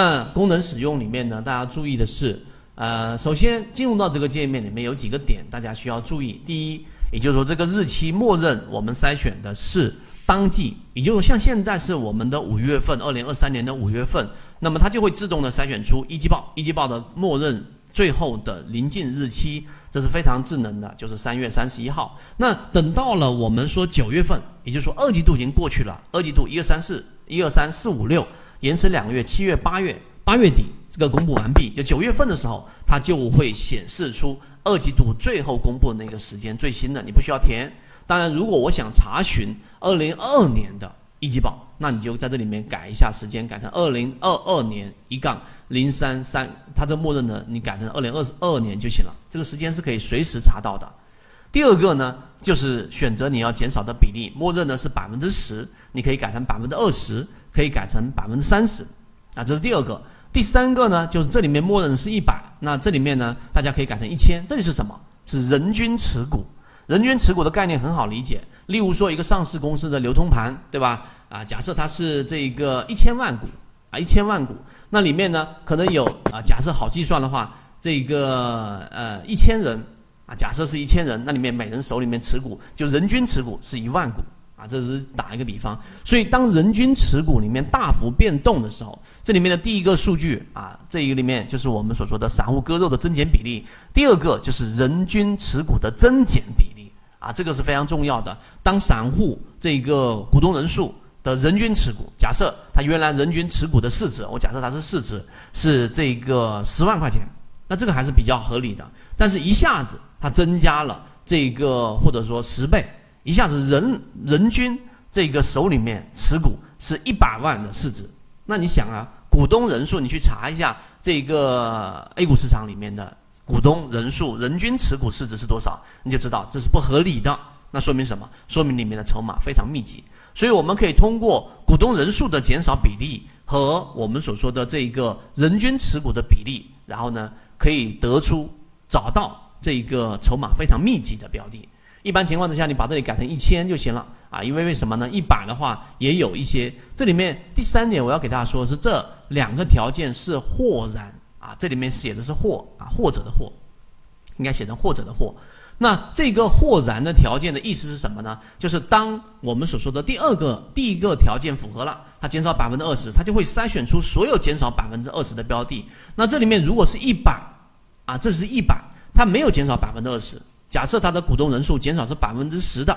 那功能使用里面呢，大家注意的是，呃，首先进入到这个界面里面有几个点，大家需要注意。第一，也就是说这个日期默认我们筛选的是当季，也就是像现在是我们的五月份，二零二三年的五月份，那么它就会自动的筛选出一季报，一季报的默认最后的临近日期。这是非常智能的，就是三月三十一号。那等到了我们说九月份，也就是说二季度已经过去了，二季度一二三四一二三四五六，延迟两个月，七月八月八月底这个公布完毕，就九月份的时候，它就会显示出二季度最后公布的那个时间最新的，你不需要填。当然，如果我想查询二零二二年的。一季报，那你就在这里面改一下时间，改成二零二二年一杠零三三，它这默认的你改成二零二二年就行了。这个时间是可以随时查到的。第二个呢，就是选择你要减少的比例，默认的是百分之十，你可以改成百分之二十，可以改成百分之三十，啊，这是第二个。第三个呢，就是这里面默认是一百，那这里面呢，大家可以改成一千。这里是什么？是人均持股。人均持股的概念很好理解，例如说一个上市公司的流通盘，对吧？啊，假设它是这个一千万股啊，一千万股，那里面呢可能有啊，假设好计算的话，这个呃一千人啊，假设是一千人，那里面每人手里面持股就人均持股是一万股啊，这是打一个比方。所以当人均持股里面大幅变动的时候，这里面的第一个数据啊，这一个里面就是我们所说的散户割肉的增减比例，第二个就是人均持股的增减比例。啊，这个是非常重要的。当散户这个股东人数的人均持股，假设他原来人均持股的市值，我假设它是市值是这个十万块钱，那这个还是比较合理的。但是一下子它增加了这个或者说十倍，一下子人人均这个手里面持股是一百万的市值，那你想啊，股东人数你去查一下这个 A 股市场里面的。股东人数、人均持股市值是多少？你就知道这是不合理的。那说明什么？说明里面的筹码非常密集。所以我们可以通过股东人数的减少比例和我们所说的这一个人均持股的比例，然后呢，可以得出找到这个筹码非常密集的标的。一般情况之下，你把这里改成一千就行了啊。因为为什么呢？一百的话也有一些。这里面第三点我要给大家说的是，这两个条件是或然。啊，这里面写的是或啊，或者的或，应该写成或者的或。那这个或然的条件的意思是什么呢？就是当我们所说的第二个第一个条件符合了，它减少百分之二十，它就会筛选出所有减少百分之二十的标的。那这里面如果是一百啊，这是一百，它没有减少百分之二十。假设它的股东人数减少是百分之十的，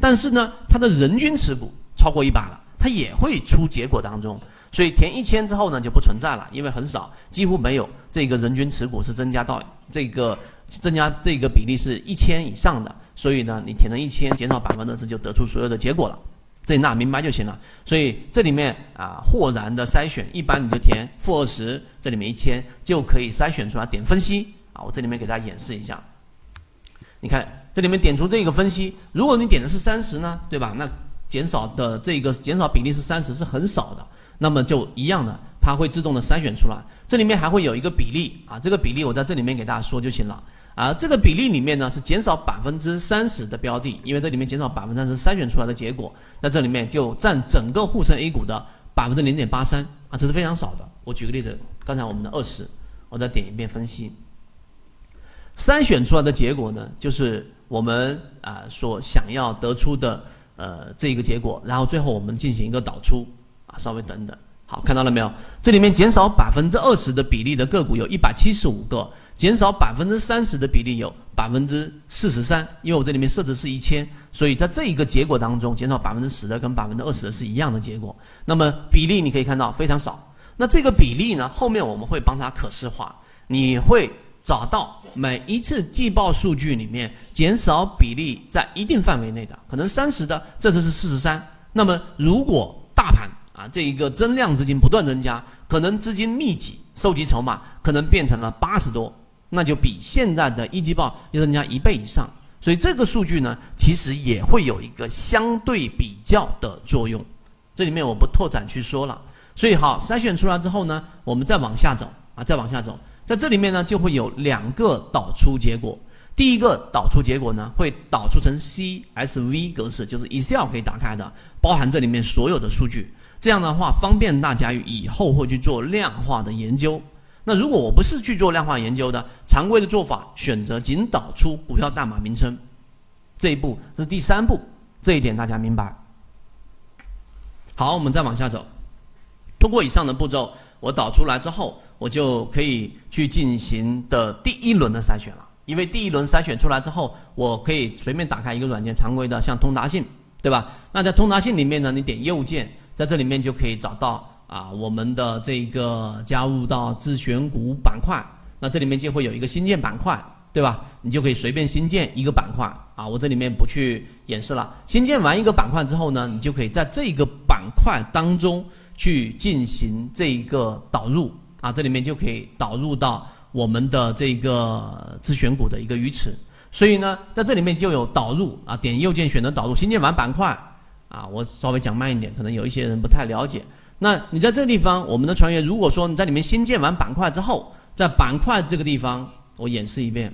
但是呢，它的人均持股超过一百了，它也会出结果当中。所以填一千之后呢，就不存在了，因为很少，几乎没有这个人均持股是增加到这个增加这个比例是一千以上的。所以呢，你填了一千，减少百分之十，就得出所有的结果了。这那明白就行了。所以这里面啊，豁然的筛选，一般你就填负二十，这里面一千就可以筛选出来。点分析啊，我这里面给大家演示一下。你看这里面点出这个分析，如果你点的是三十呢，对吧？那减少的这个减少比例是三十，是很少的。那么就一样的，它会自动的筛选出来。这里面还会有一个比例啊，这个比例我在这里面给大家说就行了啊。这个比例里面呢是减少百分之三十的标的，因为这里面减少百分之三十筛选出来的结果，那这里面就占整个沪深 A 股的百分之零点八三啊，这是非常少的。我举个例子，刚才我们的二十，我再点一遍分析，筛选出来的结果呢，就是我们啊所想要得出的呃这一个结果，然后最后我们进行一个导出。啊，稍微等等，好，看到了没有？这里面减少百分之二十的比例的个股有一百七十五个，减少百分之三十的比例有百分之四十三。因为我这里面设置是一千，所以在这一个结果当中，减少百分之十的跟百分之二十的是一样的结果。那么比例你可以看到非常少。那这个比例呢，后面我们会帮它可视化，你会找到每一次季报数据里面减少比例在一定范围内的，可能三十的，这次是四十三。那么如果大盘啊，这一个增量资金不断增加，可能资金密集收集筹码，可能变成了八十多，那就比现在的一季报要增加一倍以上。所以这个数据呢，其实也会有一个相对比较的作用。这里面我不拓展去说了。所以好，筛选出来之后呢，我们再往下走啊，再往下走，在这里面呢，就会有两个导出结果。第一个导出结果呢，会导出成 CSV 格式，就是 Excel 可以打开的，包含这里面所有的数据。这样的话方便大家以后会去做量化的研究。那如果我不是去做量化研究的，常规的做法选择仅导出股票代码名称，这一步是第三步，这一点大家明白？好，我们再往下走。通过以上的步骤，我导出来之后，我就可以去进行的第一轮的筛选了。因为第一轮筛选出来之后，我可以随便打开一个软件，常规的像通达信，对吧？那在通达信里面呢，你点右键，在这里面就可以找到啊，我们的这个加入到自选股板块，那这里面就会有一个新建板块，对吧？你就可以随便新建一个板块啊，我这里面不去演示了。新建完一个板块之后呢，你就可以在这个板块当中去进行这一个导入啊，这里面就可以导入到。我们的这个自选股的一个鱼池，所以呢，在这里面就有导入啊，点右键选择导入新建完板块啊，我稍微讲慢一点，可能有一些人不太了解。那你在这个地方，我们的船员如果说你在里面新建完板块之后，在板块这个地方，我演示一遍。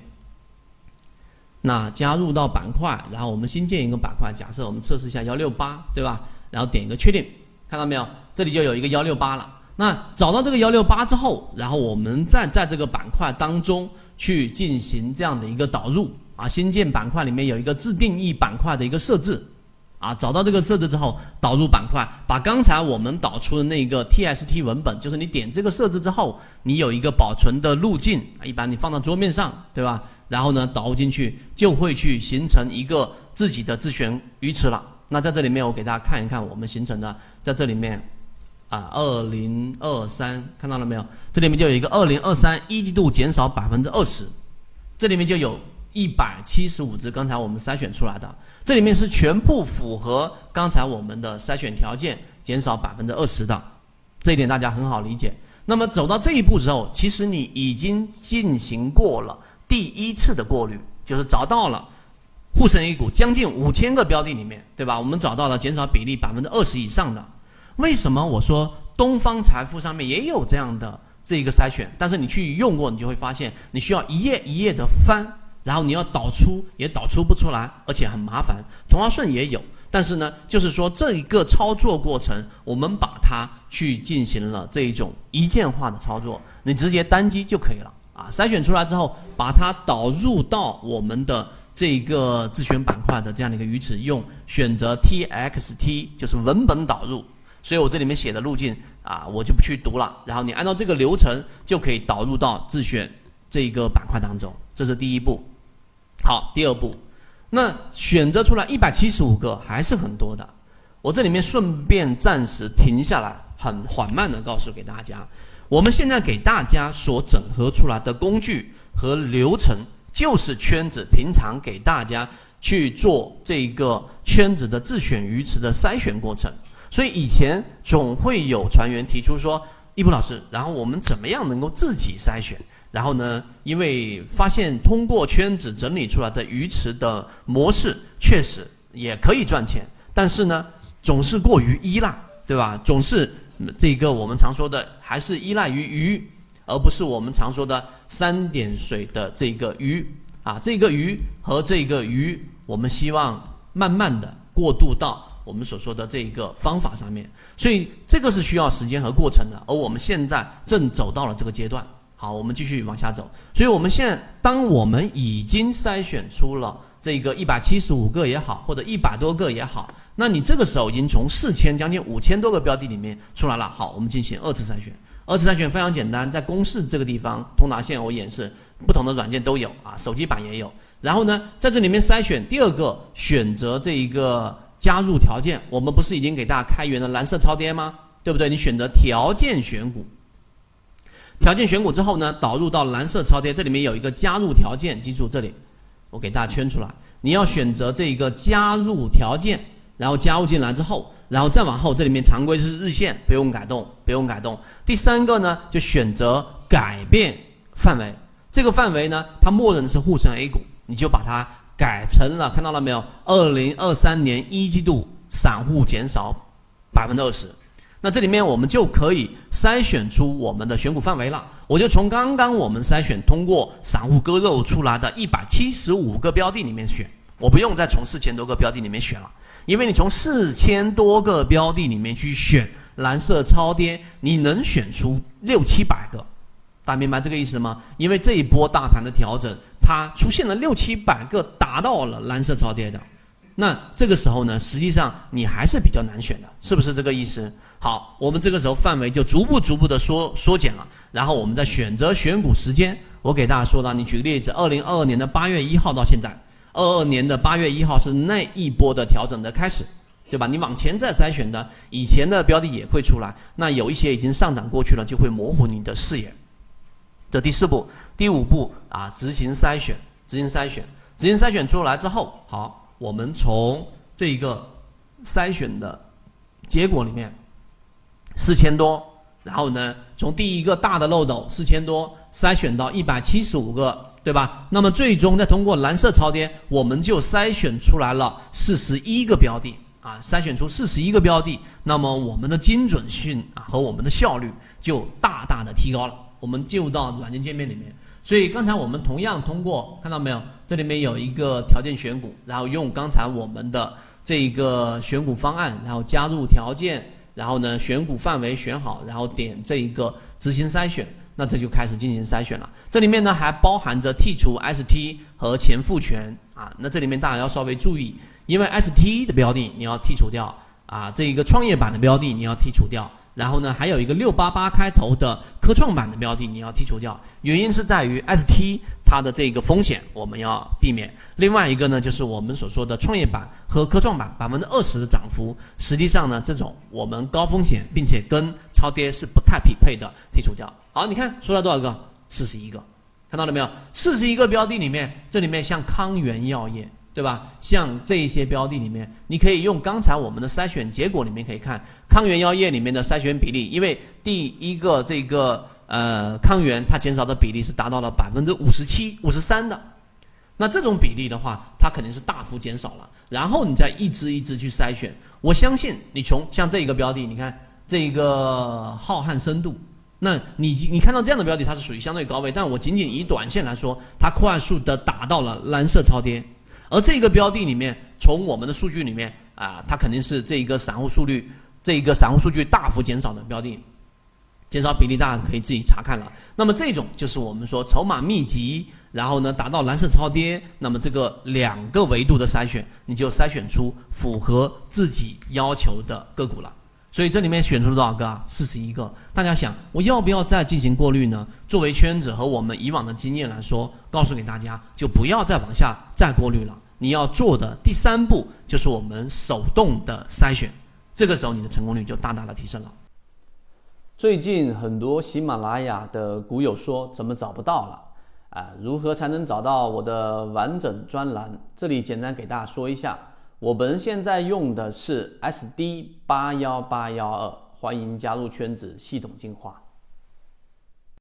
那加入到板块，然后我们新建一个板块，假设我们测试一下幺六八，对吧？然后点一个确定，看到没有？这里就有一个幺六八了。那找到这个幺六八之后，然后我们再在这个板块当中去进行这样的一个导入啊，新建板块里面有一个自定义板块的一个设置啊，找到这个设置之后，导入板块，把刚才我们导出的那个 TST 文本，就是你点这个设置之后，你有一个保存的路径，一般你放到桌面上，对吧？然后呢，导入进去就会去形成一个自己的自选鱼池了。那在这里面，我给大家看一看我们形成的，在这里面。啊，二零二三看到了没有？这里面就有一个二零二三一季度减少百分之二十，这里面就有一百七十五只，刚才我们筛选出来的，这里面是全部符合刚才我们的筛选条件，减少百分之二十的，这一点大家很好理解。那么走到这一步之后，其实你已经进行过了第一次的过滤，就是找到了沪深 A 股将近五千个标的里面，对吧？我们找到了减少比例百分之二十以上的。为什么我说东方财富上面也有这样的这一个筛选？但是你去用过，你就会发现你需要一页一页的翻，然后你要导出也导出不出来，而且很麻烦。同花顺也有，但是呢，就是说这一个操作过程，我们把它去进行了这一种一键化的操作，你直接单击就可以了啊。筛选出来之后，把它导入到我们的这个自选板块的这样的一个鱼池，用选择 TXT 就是文本导入。所以我这里面写的路径啊，我就不去读了。然后你按照这个流程就可以导入到自选这一个板块当中，这是第一步。好，第二步，那选择出来一百七十五个还是很多的。我这里面顺便暂时停下来，很缓慢的告诉给大家，我们现在给大家所整合出来的工具和流程，就是圈子平常给大家去做这个圈子的自选鱼池的筛选过程。所以以前总会有船员提出说：“易普老师，然后我们怎么样能够自己筛选？然后呢，因为发现通过圈子整理出来的鱼池的模式确实也可以赚钱，但是呢，总是过于依赖，对吧？总是这个我们常说的还是依赖于鱼，而不是我们常说的三点水的这个鱼啊。这个鱼和这个鱼，我们希望慢慢的过渡到。”我们所说的这一个方法上面，所以这个是需要时间和过程的，而我们现在正走到了这个阶段。好，我们继续往下走。所以，我们现在当我们已经筛选出了这个一百七十五个也好，或者一百多个也好，那你这个时候已经从四千将近五千多个标的里面出来了。好，我们进行二次筛选。二次筛选非常简单，在公式这个地方，通达线我演示，不同的软件都有啊，手机版也有。然后呢，在这里面筛选第二个选择这一个。加入条件，我们不是已经给大家开源了蓝色超跌吗？对不对？你选择条件选股，条件选股之后呢，导入到蓝色超跌，这里面有一个加入条件，记住这里，我给大家圈出来。你要选择这一个加入条件，然后加入进来之后，然后再往后，这里面常规是日线，不用改动，不用改动。第三个呢，就选择改变范围，这个范围呢，它默认是沪深 A 股，你就把它。改成了，看到了没有？二零二三年一季度散户减少百分之二十，那这里面我们就可以筛选出我们的选股范围了。我就从刚刚我们筛选通过散户割肉出来的一百七十五个标的里面选，我不用再从四千多个标的里面选了，因为你从四千多个标的里面去选，蓝色超跌，你能选出六七百个，大家明白这个意思吗？因为这一波大盘的调整，它出现了六七百个达到了蓝色超跌的。那这个时候呢，实际上你还是比较难选的，是不是这个意思？好，我们这个时候范围就逐步逐步的缩缩减了，然后我们在选择选股时间，我给大家说到，你举个例子，二零二二年的八月一号到现在，二二年的八月一号是那一波的调整的开始，对吧？你往前再筛选的，以前的标的也会出来，那有一些已经上涨过去了，就会模糊你的视野。这第四步，第五步啊，执行筛选，执行筛选，执行筛选出来之后，好。我们从这一个筛选的结果里面，四千多，然后呢，从第一个大的漏斗四千多筛选到一百七十五个，对吧？那么最终再通过蓝色超跌，我们就筛选出来了四十一个标的啊，筛选出四十一个标的，那么我们的精准性啊和我们的效率就大大的提高了。我们进入到软件界面里面。所以刚才我们同样通过看到没有，这里面有一个条件选股，然后用刚才我们的这一个选股方案，然后加入条件，然后呢选股范围选好，然后点这一个执行筛选，那这就开始进行筛选了。这里面呢还包含着剔除 ST 和前复权啊，那这里面大家要稍微注意，因为 ST 的标的你要剔除掉啊，这一个创业板的标的你要剔除掉。然后呢，还有一个六八八开头的科创板的标的，你要剔除掉。原因是在于 ST 它的这个风险我们要避免。另外一个呢，就是我们所说的创业板和科创板百分之二十的涨幅，实际上呢，这种我们高风险并且跟超跌是不太匹配的，剔除掉。好，你看说了多少个？四十一个，看到了没有？四十一个标的里面，这里面像康源药业。对吧？像这一些标的里面，你可以用刚才我们的筛选结果里面可以看康源药业里面的筛选比例，因为第一个这个呃康源它减少的比例是达到了百分之五十七、五十三的，那这种比例的话，它肯定是大幅减少了。然后你再一支一支去筛选，我相信你从像这一个标的，你看这一个浩瀚深度，那你你看到这样的标的，它是属于相对高位，但我仅仅以短线来说，它快速的达到了蓝色超跌。而这个标的里面，从我们的数据里面啊，它肯定是这一个散户数率，这一个散户数据大幅减少的标的，减少比例大家可以自己查看了。那么这种就是我们说筹码密集，然后呢达到蓝色超跌，那么这个两个维度的筛选，你就筛选出符合自己要求的个股了。所以这里面选出了多少个啊？四十一个。大家想，我要不要再进行过滤呢？作为圈子和我们以往的经验来说，告诉给大家，就不要再往下再过滤了。你要做的第三步就是我们手动的筛选，这个时候你的成功率就大大的提升了。最近很多喜马拉雅的股友说怎么找不到了？啊，如何才能找到我的完整专栏？这里简单给大家说一下。我们现在用的是 SD 八幺八幺二，欢迎加入圈子，系统进化。